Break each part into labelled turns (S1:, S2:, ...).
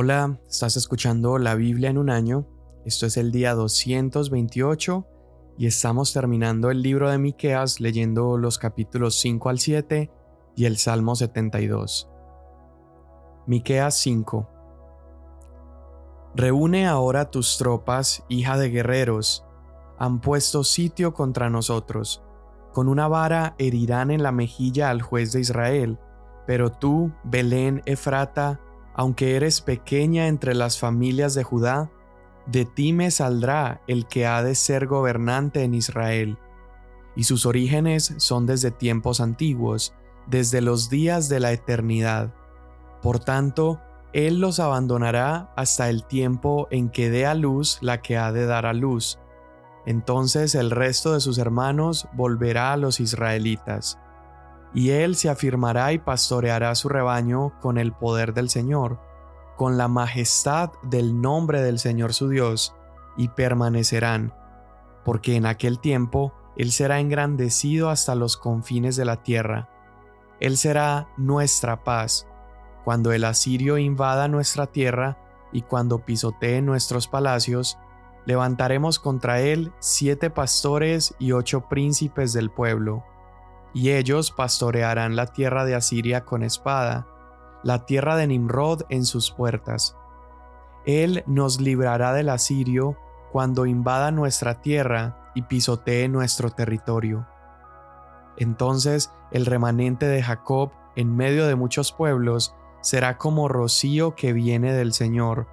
S1: Hola, estás escuchando la Biblia en un año. Esto es el día 228 y estamos terminando el libro de Miqueas leyendo los capítulos 5 al 7 y el Salmo 72. Miqueas 5. Reúne ahora tus tropas, hija de guerreros. Han puesto sitio contra nosotros. Con una vara herirán en la mejilla al juez de Israel. Pero tú, Belén Efrata, aunque eres pequeña entre las familias de Judá, de ti me saldrá el que ha de ser gobernante en Israel. Y sus orígenes son desde tiempos antiguos, desde los días de la eternidad. Por tanto, Él los abandonará hasta el tiempo en que dé a luz la que ha de dar a luz. Entonces el resto de sus hermanos volverá a los israelitas y él se afirmará y pastoreará su rebaño con el poder del Señor, con la majestad del nombre del Señor su Dios, y permanecerán, porque en aquel tiempo Él será engrandecido hasta los confines de la tierra. Él será nuestra paz, cuando el asirio invada nuestra tierra y cuando pisotee nuestros palacios, levantaremos contra él siete pastores y ocho príncipes del pueblo y ellos pastorearán la tierra de Asiria con espada, la tierra de Nimrod en sus puertas. Él nos librará del asirio cuando invada nuestra tierra y pisotee nuestro territorio. Entonces el remanente de Jacob en medio de muchos pueblos será como rocío que viene del Señor,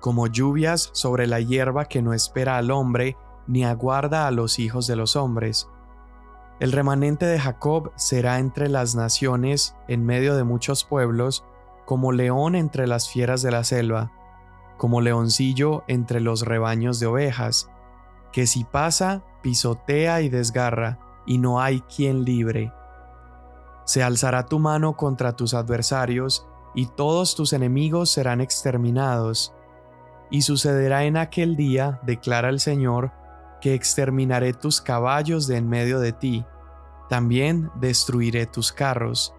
S1: como lluvias sobre la hierba que no espera al hombre ni aguarda a los hijos de los hombres el remanente de Jacob será entre las naciones, en medio de muchos pueblos, como león entre las fieras de la selva, como leoncillo entre los rebaños de ovejas, que si pasa, pisotea y desgarra, y no hay quien libre. Se alzará tu mano contra tus adversarios, y todos tus enemigos serán exterminados. Y sucederá en aquel día, declara el Señor, que exterminaré tus caballos de en medio de ti, también destruiré tus carros.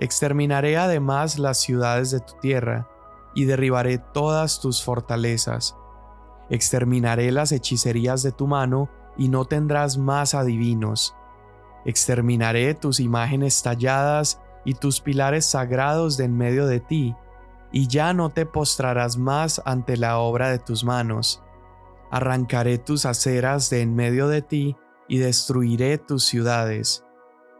S1: Exterminaré además las ciudades de tu tierra, y derribaré todas tus fortalezas. Exterminaré las hechicerías de tu mano, y no tendrás más adivinos. Exterminaré tus imágenes talladas y tus pilares sagrados de en medio de ti, y ya no te postrarás más ante la obra de tus manos. Arrancaré tus aceras de en medio de ti, y destruiré tus ciudades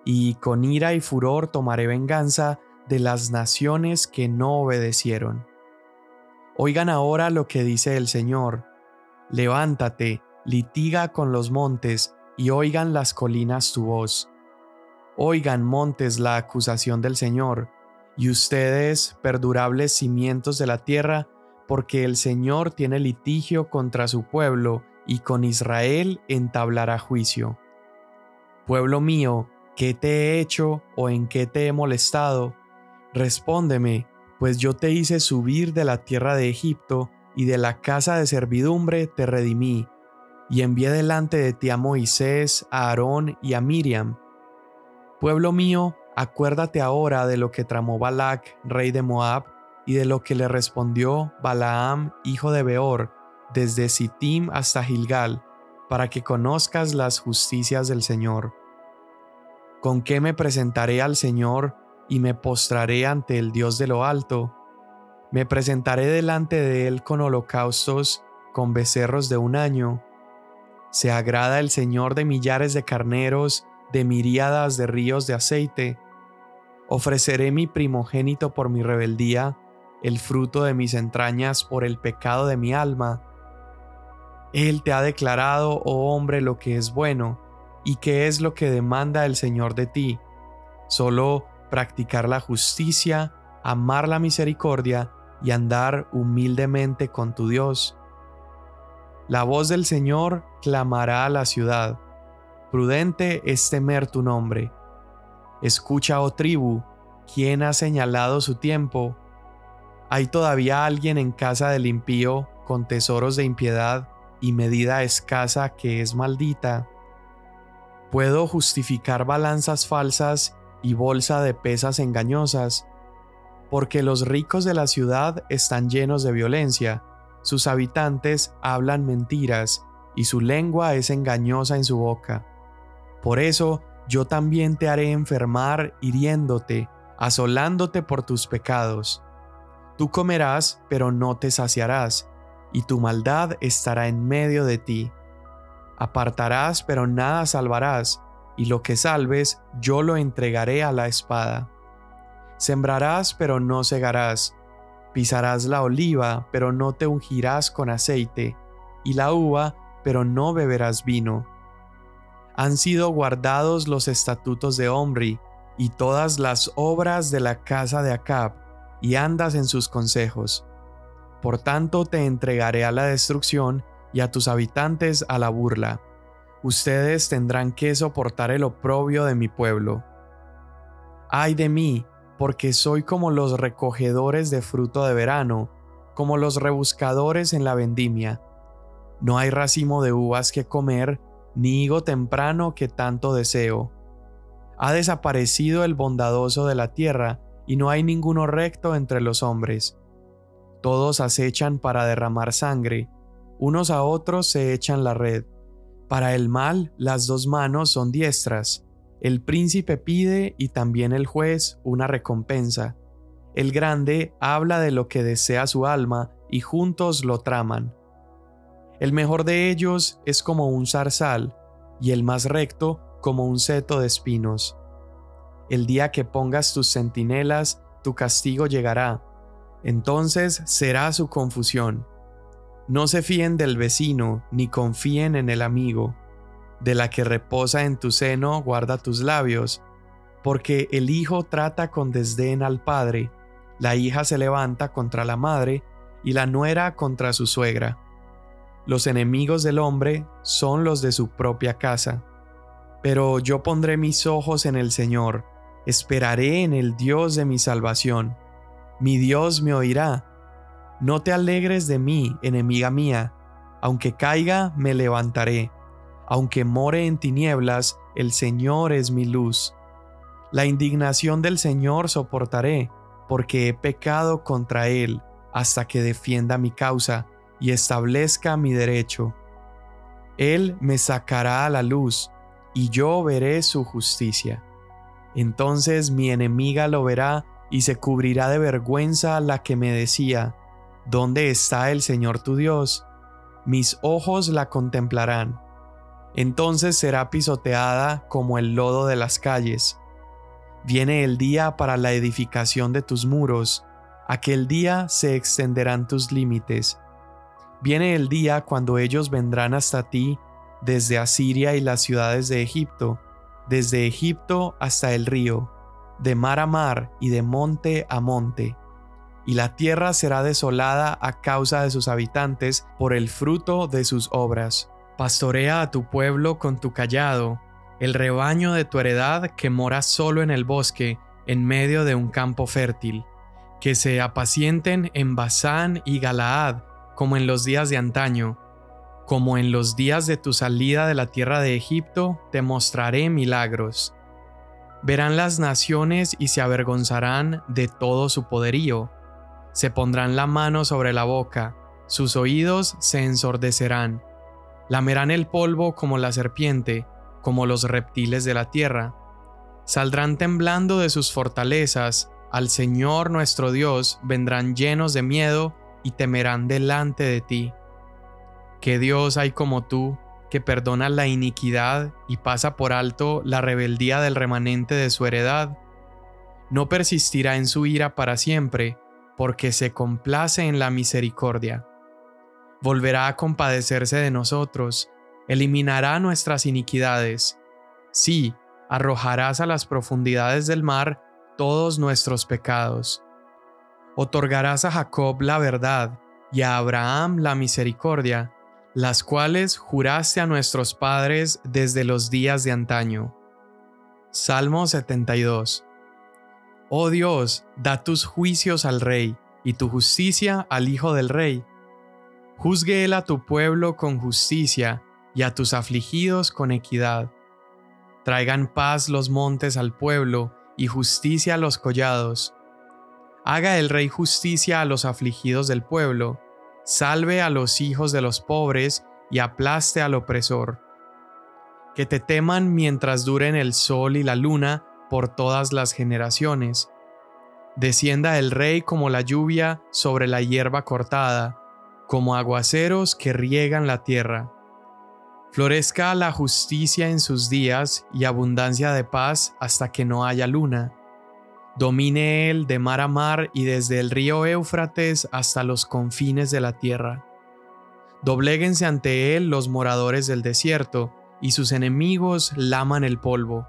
S1: y con ira y furor tomaré venganza de las naciones que no obedecieron. Oigan ahora lo que dice el Señor. Levántate, litiga con los montes, y oigan las colinas tu voz. Oigan montes la acusación del Señor, y ustedes, perdurables cimientos de la tierra, porque el Señor tiene litigio contra su pueblo, y con Israel entablará juicio. Pueblo mío, ¿Qué te he hecho o en qué te he molestado? Respóndeme, pues yo te hice subir de la tierra de Egipto y de la casa de servidumbre te redimí, y envié delante de ti a Moisés, a Aarón y a Miriam. Pueblo mío, acuérdate ahora de lo que tramó Balac, rey de Moab, y de lo que le respondió Balaam, hijo de Beor, desde Sittim hasta Gilgal, para que conozcas las justicias del Señor ¿Con qué me presentaré al Señor y me postraré ante el Dios de lo alto? Me presentaré delante de Él con holocaustos, con becerros de un año. Se agrada el Señor de millares de carneros, de miríadas de ríos de aceite. Ofreceré mi primogénito por mi rebeldía, el fruto de mis entrañas por el pecado de mi alma. Él te ha declarado, oh hombre, lo que es bueno ¿Y qué es lo que demanda el Señor de ti? Solo practicar la justicia, amar la misericordia y andar humildemente con tu Dios. La voz del Señor clamará a la ciudad. Prudente es temer tu nombre. Escucha, oh tribu, ¿quién ha señalado su tiempo? ¿Hay todavía alguien en casa del impío con tesoros de impiedad y medida escasa que es maldita? Puedo justificar balanzas falsas y bolsa de pesas engañosas. porque los ricos de la ciudad están llenos de violencia, sus habitantes hablan mentiras, y su lengua es engañosa en su boca. Por eso yo también te haré enfermar hiriéndote, asolándote por tus pecados. Tú comerás, pero no te saciarás, y tu maldad estará en medio de ti. Apartarás, pero nada salvarás, y lo que salves yo lo entregaré a la espada. Sembrarás, pero no segarás. Pisarás la oliva, pero no te ungirás con aceite, y la uva, pero no beberás vino. Han sido guardados los estatutos de Omri, y todas las obras de la casa de Acab, y andas en sus consejos. Por tanto te entregaré a la destrucción y a tus habitantes a la burla. Ustedes tendrán que soportar el oprobio de mi pueblo. Ay de mí, porque soy como los recogedores de fruto de verano, como los rebuscadores en la vendimia. No hay racimo de uvas que comer, ni higo temprano que tanto deseo. Ha desaparecido el bondadoso de la tierra, y no hay ninguno recto entre los hombres. Todos acechan para derramar sangre, unos a otros se echan la red. Para el mal las dos manos son diestras. El príncipe pide y también el juez una recompensa. El grande habla de lo que desea su alma y juntos lo traman. El mejor de ellos es como un zarzal y el más recto como un seto de espinos. El día que pongas tus centinelas, tu castigo llegará. Entonces será su confusión. No se fíen del vecino, ni confíen en el amigo de la que reposa en tu seno, guarda tus labios, porque el hijo trata con desdén al padre, la hija se levanta contra la madre, y la nuera contra su suegra. Los enemigos del hombre son los de su propia casa. Pero yo pondré mis ojos en el Señor, esperaré en el Dios de mi salvación. Mi Dios me oirá. No te alegres de mí, enemiga mía, aunque caiga, me levantaré aunque more en tinieblas, el Señor es mi luz. La indignación del Señor soportaré, porque he pecado contra Él, hasta que defienda mi causa y establezca mi derecho. Él me sacará a la luz, y yo veré su justicia. Entonces mi enemiga lo verá y se cubrirá de vergüenza la que me decía, ¿Dónde está el Señor tu Dios? Mis ojos la contemplarán entonces será pisoteada como el lodo de las calles. Viene el día para la edificación de tus muros, aquel día se extenderán tus límites. Viene el día cuando ellos vendrán hasta ti desde Asiria y las ciudades de Egipto, desde Egipto hasta el río, de mar a mar y de monte a monte. Y la tierra será desolada a causa de sus habitantes por el fruto de sus obras. Pastorea a tu pueblo con tu callado, el rebaño de tu heredad que mora solo en el bosque, en medio de un campo fértil, que se apacienten en Basán y Galaad, como en los días de antaño, como en los días de tu salida de la tierra de Egipto, te mostraré milagros. Verán las naciones y se avergonzarán de todo su poderío. Se pondrán la mano sobre la boca, sus oídos se ensordecerán Lamerán el polvo como la serpiente, como los reptiles de la tierra. Saldrán temblando de sus fortalezas, al Señor nuestro Dios vendrán llenos de miedo y temerán delante de ti. ¿Qué Dios hay como tú, que perdona la iniquidad y pasa por alto la rebeldía del remanente de su heredad? No persistirá en su ira para siempre, porque se complace en la misericordia volverá a compadecerse de nosotros, eliminará nuestras iniquidades. Sí, arrojarás a las profundidades del mar todos nuestros pecados. Otorgarás a Jacob la verdad y a Abraham la misericordia, las cuales juraste a nuestros padres desde los días de antaño. Salmo 72 Oh Dios, da tus juicios al rey y tu justicia al hijo del rey Juzgue él a tu pueblo con justicia y a tus afligidos con equidad. Traigan paz los montes al pueblo y justicia a los collados. Haga el rey justicia a los afligidos del pueblo, salve a los hijos de los pobres y aplaste al opresor. Que te teman mientras duren el sol y la luna por todas las generaciones. Descienda el rey como la lluvia sobre la hierba cortada, como aguaceros que riegan la tierra. Florezca la justicia en sus días y abundancia de paz hasta que no haya luna. Domine él de mar a mar y desde el río Éufrates hasta los confines de la tierra. Dobléguense ante él los moradores del desierto, y sus enemigos laman el polvo.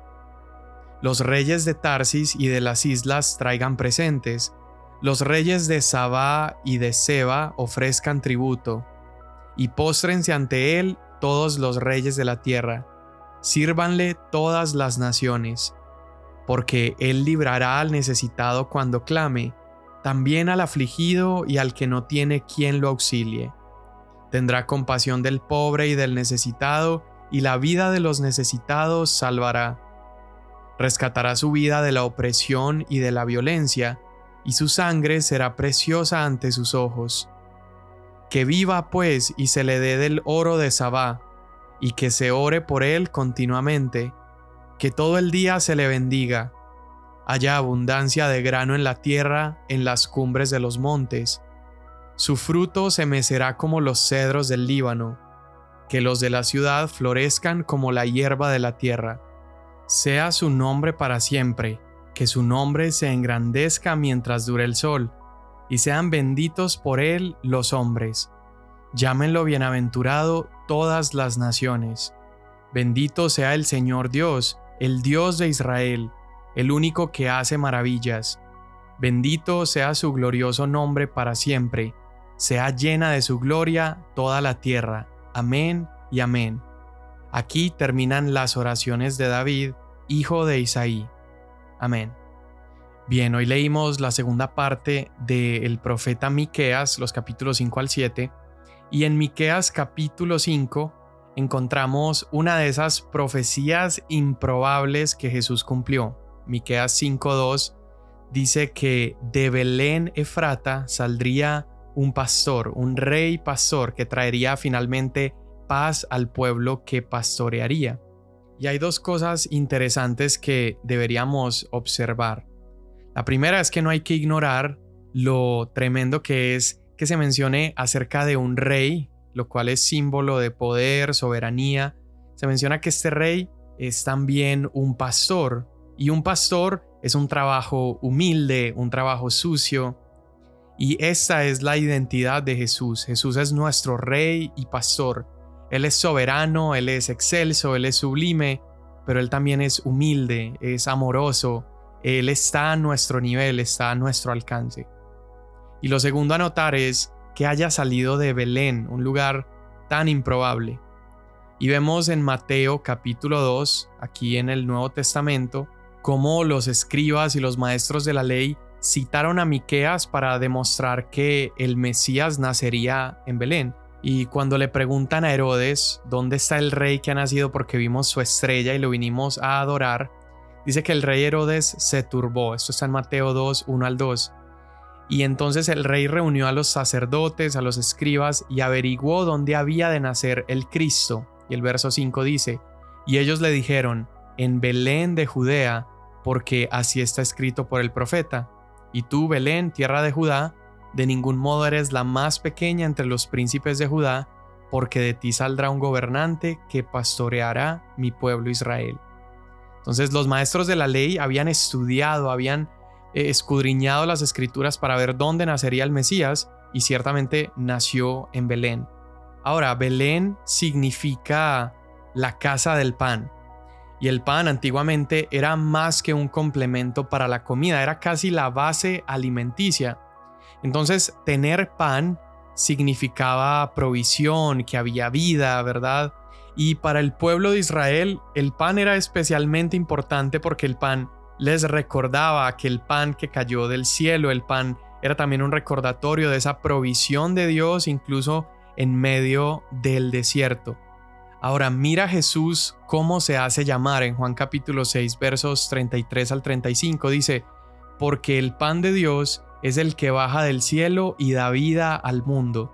S1: Los reyes de Tarsis y de las islas traigan presentes, los reyes de Sabá y de Seba ofrezcan tributo, y póstrense ante él todos los reyes de la tierra, sírvanle todas las naciones porque Él librará al necesitado cuando clame, también al afligido y al que no tiene quien lo auxilie. Tendrá compasión del pobre y del necesitado, y la vida de los necesitados salvará. Rescatará su vida de la opresión y de la violencia, y su sangre será preciosa ante sus ojos. Que viva pues y se le dé del oro de Sabá, y que se ore por él continuamente, que todo el día se le bendiga. Haya abundancia de grano en la tierra, en las cumbres de los montes. Su fruto se mecerá como los cedros del Líbano. Que los de la ciudad florezcan como la hierba de la tierra. Sea su nombre para siempre, que su nombre se engrandezca mientras dure el sol, y sean benditos por él los hombres. Llámenlo bienaventurado todas las naciones. Bendito sea el Señor Dios, el Dios de Israel, el único que hace maravillas. Bendito sea su glorioso nombre para siempre, sea llena de su gloria toda la tierra. Amén y amén. Aquí terminan las oraciones de David, hijo de Isaí. Amén. Bien, hoy leímos la segunda parte del profeta Miqueas, los capítulos 5 al 7, y en Miqueas capítulo 5 encontramos una de esas profecías improbables que Jesús cumplió. Miqueas 5:2 dice que de Belén Efrata saldría un pastor, un rey pastor que traería finalmente paz al pueblo que pastorearía. Y hay dos cosas interesantes que deberíamos observar. La primera es que no hay que ignorar lo tremendo que es que se mencione acerca de un rey lo cual es símbolo de poder, soberanía. Se menciona que este rey es también un pastor, y un pastor es un trabajo humilde, un trabajo sucio, y esa es la identidad de Jesús. Jesús es nuestro rey y pastor. Él es soberano, Él es excelso, Él es sublime, pero Él también es humilde, es amoroso, Él está a nuestro nivel, está a nuestro alcance. Y lo segundo a notar es que haya salido de Belén, un lugar tan improbable. Y vemos en Mateo capítulo 2, aquí en el Nuevo Testamento, cómo los escribas y los maestros de la ley citaron a Miqueas para demostrar que el Mesías nacería en Belén. Y cuando le preguntan a Herodes dónde está el rey que ha nacido porque vimos su estrella y lo vinimos a adorar, dice que el rey Herodes se turbó. Esto está en Mateo 2, 1 al 2. Y entonces el rey reunió a los sacerdotes, a los escribas, y averiguó dónde había de nacer el Cristo. Y el verso 5 dice, y ellos le dijeron, en Belén de Judea, porque así está escrito por el profeta. Y tú, Belén, tierra de Judá, de ningún modo eres la más pequeña entre los príncipes de Judá, porque de ti saldrá un gobernante que pastoreará mi pueblo Israel. Entonces los maestros de la ley habían estudiado, habían escudriñado las escrituras para ver dónde nacería el Mesías y ciertamente nació en Belén. Ahora, Belén significa la casa del pan. Y el pan antiguamente era más que un complemento para la comida, era casi la base alimenticia. Entonces, tener pan significaba provisión, que había vida, ¿verdad? Y para el pueblo de Israel, el pan era especialmente importante porque el pan les recordaba que el pan que cayó del cielo, el pan era también un recordatorio de esa provisión de Dios incluso en medio del desierto. Ahora mira Jesús cómo se hace llamar en Juan capítulo 6 versos 33 al 35 dice, porque el pan de Dios es el que baja del cielo y da vida al mundo.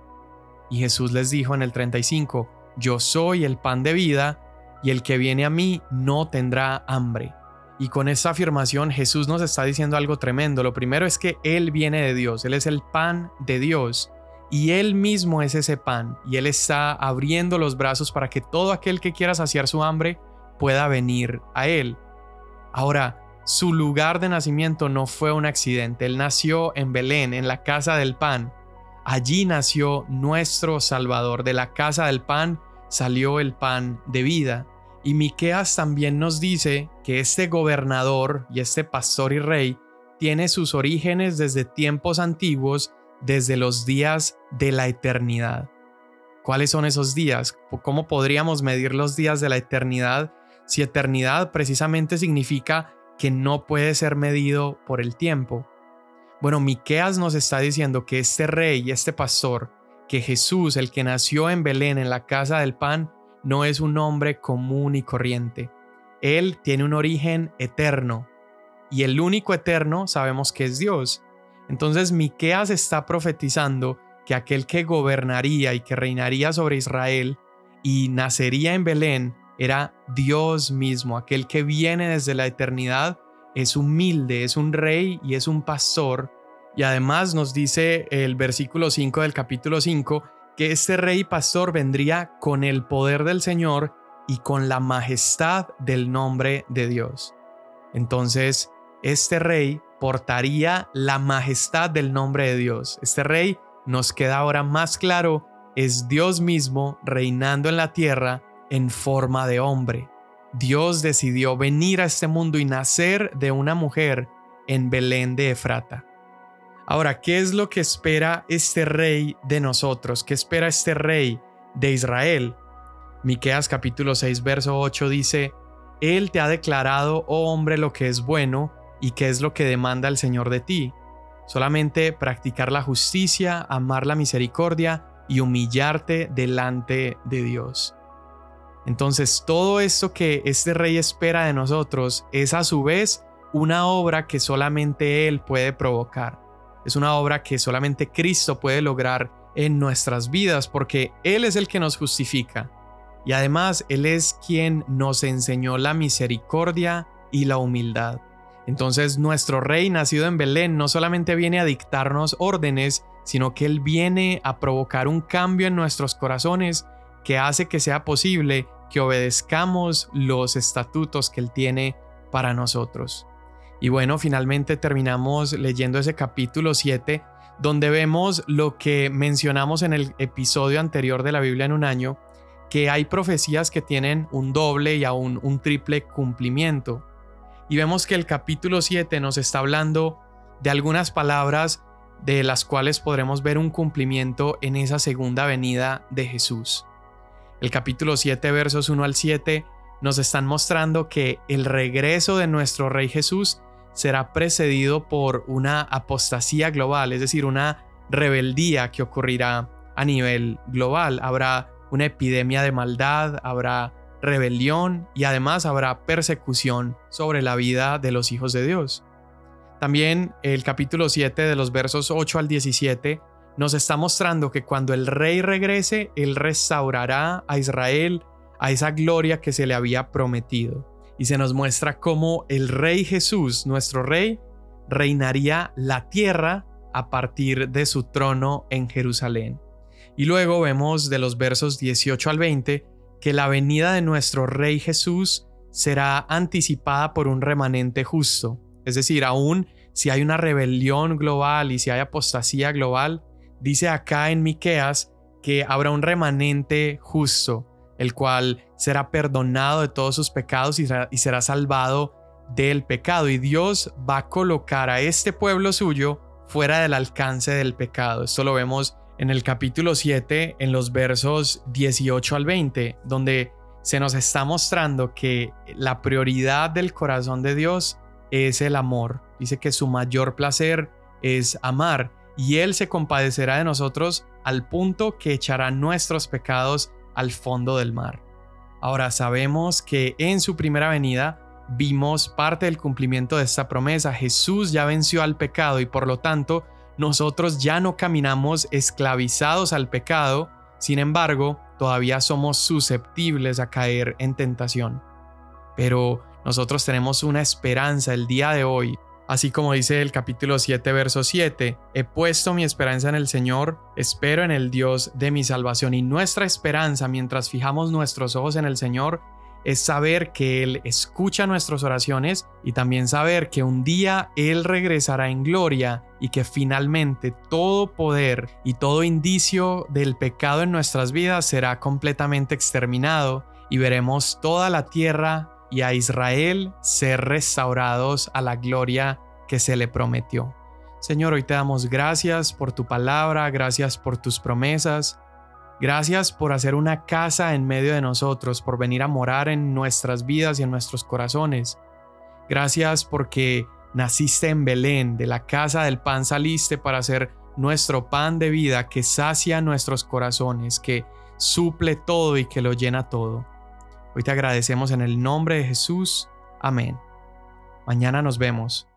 S1: Y Jesús les dijo en el 35, Yo soy el pan de vida, y el que viene a mí no tendrá hambre. Y con esta afirmación Jesús nos está diciendo algo tremendo. Lo primero es que Él viene de Dios, Él es el pan de Dios. Y Él mismo es ese pan, y Él está abriendo los brazos para que todo aquel que quiera saciar su hambre pueda venir a Él. Ahora, su lugar de nacimiento no fue un accidente, Él nació en Belén, en la casa del pan. Allí nació nuestro Salvador, de la casa del pan salió el pan de vida. Y Miqueas también nos dice que este gobernador y este pastor y rey tiene sus orígenes desde tiempos antiguos, desde los días de la eternidad. ¿Cuáles son esos días? ¿Cómo podríamos medir los días de la eternidad si eternidad precisamente significa que no puede ser medido por el tiempo? Bueno, Miqueas nos está diciendo que este rey y este pastor, que Jesús, el que nació en Belén en la casa del pan, no es un hombre común y corriente. Él tiene un origen eterno y el único eterno sabemos que es Dios. Entonces Miqueas está profetizando que aquel que gobernaría y que reinaría sobre Israel y nacería en Belén era Dios mismo, aquel que viene desde la eternidad, es humilde, es un rey y es un pastor. Y además nos dice el versículo 5 del capítulo 5 que este rey pastor vendría con el poder del Señor y con la majestad del nombre de Dios. Entonces, este rey portaría la majestad del nombre de Dios. Este rey, nos queda ahora más claro, es Dios mismo reinando en la tierra en forma de hombre. Dios decidió venir a este mundo y nacer de una mujer en Belén de Efrata. Ahora, ¿qué es lo que espera este rey de nosotros? ¿Qué espera este rey de Israel? Miqueas capítulo 6 verso 8 dice: Él te ha declarado, oh hombre, lo que es bueno y qué es lo que demanda el Señor de ti. Solamente practicar la justicia, amar la misericordia y humillarte delante de Dios. Entonces, todo esto que este rey espera de nosotros es a su vez una obra que solamente Él puede provocar. Es una obra que solamente Cristo puede lograr en nuestras vidas porque Él es el que nos justifica. Y además Él es quien nos enseñó la misericordia y la humildad. Entonces nuestro Rey nacido en Belén no solamente viene a dictarnos órdenes, sino que Él viene a provocar un cambio en nuestros corazones que hace que sea posible que obedezcamos los estatutos que Él tiene para nosotros. Y bueno, finalmente terminamos leyendo ese capítulo 7, donde vemos lo que mencionamos en el episodio anterior de la Biblia en un año, que hay profecías que tienen un doble y aún un triple cumplimiento. Y vemos que el capítulo 7 nos está hablando de algunas palabras de las cuales podremos ver un cumplimiento en esa segunda venida de Jesús. El capítulo 7 versos 1 al 7 nos están mostrando que el regreso de nuestro Rey Jesús será precedido por una apostasía global, es decir, una rebeldía que ocurrirá a nivel global. Habrá una epidemia de maldad, habrá rebelión y además habrá persecución sobre la vida de los hijos de Dios. También el capítulo 7 de los versos 8 al 17 nos está mostrando que cuando el rey regrese, él restaurará a Israel a esa gloria que se le había prometido y se nos muestra cómo el Rey Jesús, nuestro Rey, reinaría la tierra a partir de su trono en Jerusalén. Y luego vemos de los versos 18 al 20 que la venida de nuestro Rey Jesús será anticipada por un remanente justo. Es decir, aún si hay una rebelión global y si hay apostasía global, dice acá en Miqueas que habrá un remanente justo el cual será perdonado de todos sus pecados y será, salvado del pecado. Y Dios va a colocar a este pueblo suyo fuera del alcance del pecado. Esto lo vemos en el capítulo 7, en los versos 18 al 20, donde se nos está mostrando que la prioridad del corazón de Dios es el amor. Dice que su mayor placer es amar y Él se compadecerá de nosotros al punto que echará nuestros pecados al fondo del mar. Ahora sabemos que en su primera venida vimos parte del cumplimiento de esta promesa. Jesús ya venció al pecado y por lo tanto nosotros ya no caminamos esclavizados al pecado, sin embargo, todavía somos susceptibles a caer en tentación. Pero nosotros tenemos una esperanza el día de hoy, así como dice el capítulo 7, verso 7, he puesto mi esperanza en el Señor, espero en el Dios de mi salvación y nuestra esperanza mientras fijamos nuestros ojos en el Señor es saber que Él escucha nuestras oraciones y también saber que un día Él regresará en gloria y que finalmente todo poder y todo indicio del pecado en nuestras vidas será completamente exterminado y veremos toda la tierra y a Israel ser restaurados a la gloria que se le prometió. Señor, hoy te damos gracias por tu palabra, gracias por tus promesas, Gracias por hacer una casa en medio de nosotros, por venir a morar en nuestras vidas y en nuestros corazones. Gracias porque naciste en Belén, de la casa del pan saliste para ser nuestro pan de vida que sacia nuestros corazones, que suple todo y que lo llena todo. Hoy te agradecemos en el nombre de Jesús. Amén. Mañana nos vemos.